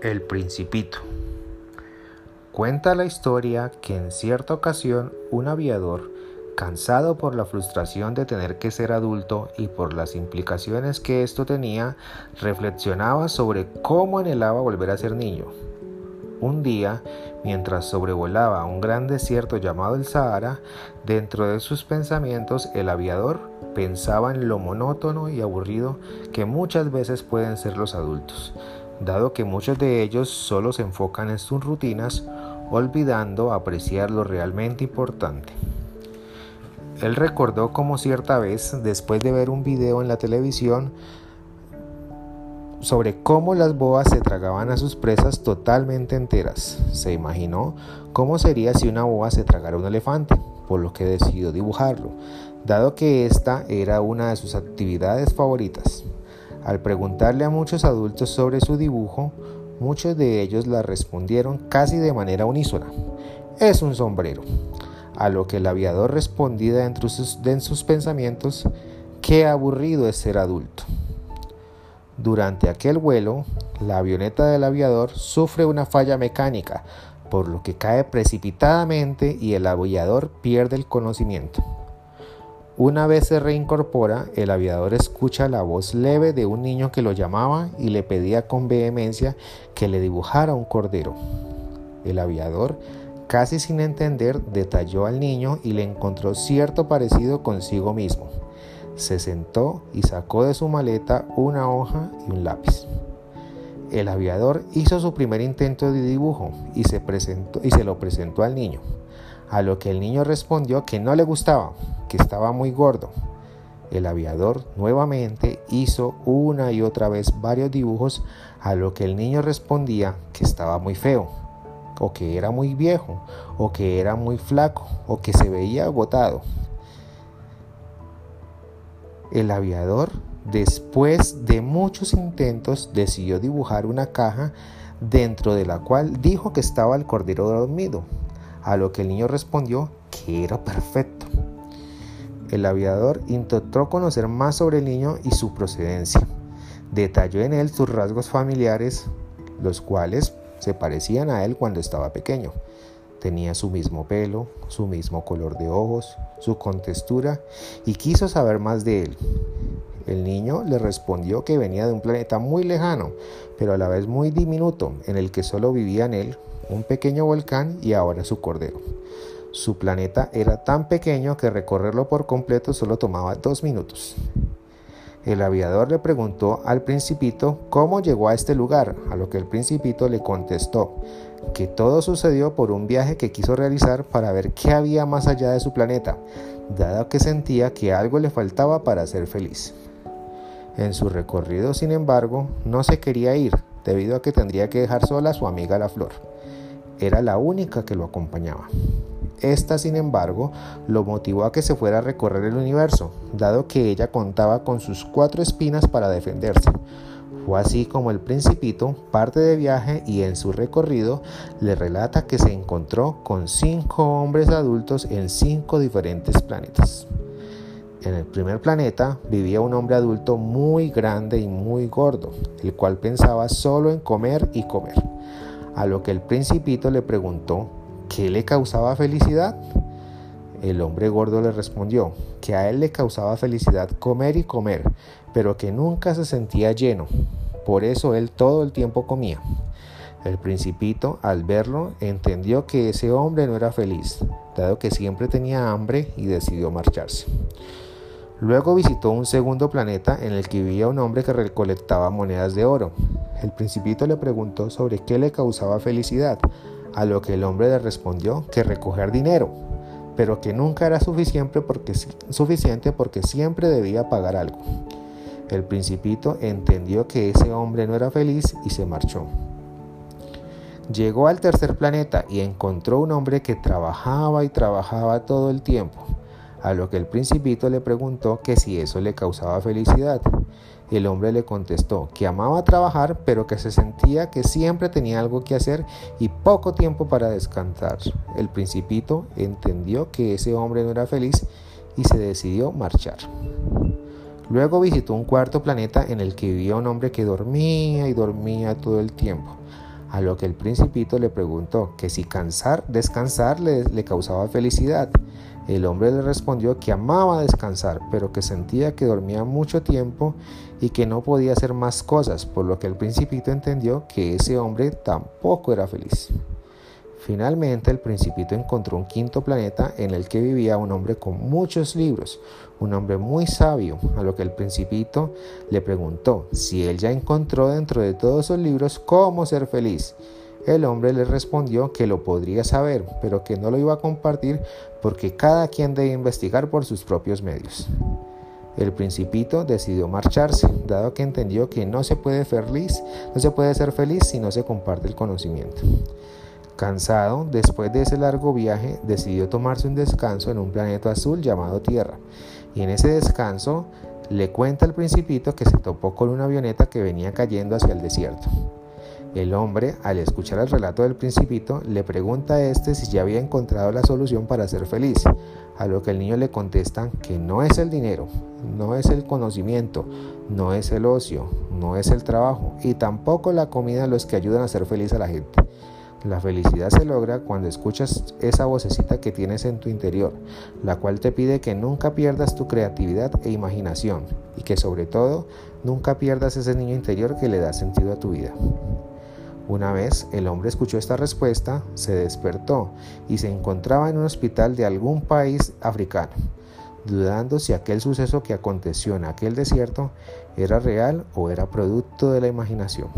El Principito. Cuenta la historia que en cierta ocasión un aviador, cansado por la frustración de tener que ser adulto y por las implicaciones que esto tenía, reflexionaba sobre cómo anhelaba volver a ser niño. Un día, mientras sobrevolaba un gran desierto llamado el Sahara, dentro de sus pensamientos el aviador pensaba en lo monótono y aburrido que muchas veces pueden ser los adultos dado que muchos de ellos solo se enfocan en sus rutinas, olvidando apreciar lo realmente importante. Él recordó como cierta vez, después de ver un video en la televisión, sobre cómo las boas se tragaban a sus presas totalmente enteras. Se imaginó cómo sería si una boa se tragara un elefante, por lo que decidió dibujarlo, dado que esta era una de sus actividades favoritas. Al preguntarle a muchos adultos sobre su dibujo, muchos de ellos la respondieron casi de manera unísona. Es un sombrero. A lo que el aviador respondía dentro de sus pensamientos, qué aburrido es ser adulto. Durante aquel vuelo, la avioneta del aviador sufre una falla mecánica, por lo que cae precipitadamente y el aviador pierde el conocimiento. Una vez se reincorpora, el aviador escucha la voz leve de un niño que lo llamaba y le pedía con vehemencia que le dibujara un cordero. El aviador, casi sin entender, detalló al niño y le encontró cierto parecido consigo mismo. Se sentó y sacó de su maleta una hoja y un lápiz. El aviador hizo su primer intento de dibujo y se, presentó, y se lo presentó al niño, a lo que el niño respondió que no le gustaba, que estaba muy gordo. El aviador nuevamente hizo una y otra vez varios dibujos a lo que el niño respondía que estaba muy feo, o que era muy viejo, o que era muy flaco, o que se veía agotado. El aviador, después de muchos intentos, decidió dibujar una caja dentro de la cual dijo que estaba el cordero dormido, a lo que el niño respondió que era perfecto. El aviador intentó conocer más sobre el niño y su procedencia. Detalló en él sus rasgos familiares, los cuales se parecían a él cuando estaba pequeño. Tenía su mismo pelo, su mismo color de ojos, su contextura y quiso saber más de él. El niño le respondió que venía de un planeta muy lejano, pero a la vez muy diminuto, en el que solo vivía en él un pequeño volcán y ahora su cordero. Su planeta era tan pequeño que recorrerlo por completo solo tomaba dos minutos. El aviador le preguntó al principito cómo llegó a este lugar, a lo que el principito le contestó que todo sucedió por un viaje que quiso realizar para ver qué había más allá de su planeta, dado que sentía que algo le faltaba para ser feliz. En su recorrido, sin embargo, no se quería ir, debido a que tendría que dejar sola a su amiga la flor. Era la única que lo acompañaba. Esta, sin embargo, lo motivó a que se fuera a recorrer el universo, dado que ella contaba con sus cuatro espinas para defenderse. Fue así como el principito parte de viaje y en su recorrido le relata que se encontró con cinco hombres adultos en cinco diferentes planetas. En el primer planeta vivía un hombre adulto muy grande y muy gordo, el cual pensaba solo en comer y comer. A lo que el principito le preguntó ¿qué le causaba felicidad? El hombre gordo le respondió que a él le causaba felicidad comer y comer, pero que nunca se sentía lleno. Por eso él todo el tiempo comía. El principito, al verlo, entendió que ese hombre no era feliz, dado que siempre tenía hambre y decidió marcharse. Luego visitó un segundo planeta en el que vivía un hombre que recolectaba monedas de oro. El principito le preguntó sobre qué le causaba felicidad, a lo que el hombre le respondió que recoger dinero, pero que nunca era suficiente porque, siempre debía pagar algo. El principito entendió que ese hombre no era feliz y se marchó. Llegó al tercer planeta y encontró un hombre que trabajaba y trabajaba todo el tiempo, a lo que el principito le preguntó que si eso le causaba felicidad. El hombre le contestó que amaba trabajar, pero que se sentía que siempre tenía algo que hacer y poco tiempo para descansar. El principito entendió que ese hombre no era feliz y se decidió marchar. Luego visitó un cuarto planeta en el que vivía un hombre que dormía y dormía todo el tiempo, a lo que el principito le preguntó que si cansar, descansar le, le causaba felicidad. El hombre le respondió que amaba descansar, pero que sentía que dormía mucho tiempo y que no podía hacer más cosas, por lo que el principito entendió que ese hombre tampoco era feliz. Finalmente el principito encontró un quinto planeta en el que vivía un hombre con muchos libros, un hombre muy sabio, a lo que el principito le preguntó si él ya encontró dentro de todos esos libros cómo ser feliz. El hombre le respondió que lo podría saber, pero que no lo iba a compartir porque cada quien debe investigar por sus propios medios. El principito decidió marcharse, dado que entendió que no se puede feliz, no se puede ser feliz si no se comparte el conocimiento. Cansado, después de ese largo viaje, decidió tomarse un descanso en un planeta azul llamado Tierra. Y en ese descanso le cuenta al principito que se topó con una avioneta que venía cayendo hacia el desierto. El hombre, al escuchar el relato del principito, le pregunta a este si ya había encontrado la solución para ser feliz, a lo que el niño le contesta que no es el dinero, no es el conocimiento, no es el ocio, no es el trabajo y tampoco la comida los que ayudan a ser feliz a la gente. La felicidad se logra cuando escuchas esa vocecita que tienes en tu interior, la cual te pide que nunca pierdas tu creatividad e imaginación y que sobre todo nunca pierdas ese niño interior que le da sentido a tu vida. Una vez el hombre escuchó esta respuesta, se despertó y se encontraba en un hospital de algún país africano, dudando si aquel suceso que aconteció en aquel desierto era real o era producto de la imaginación.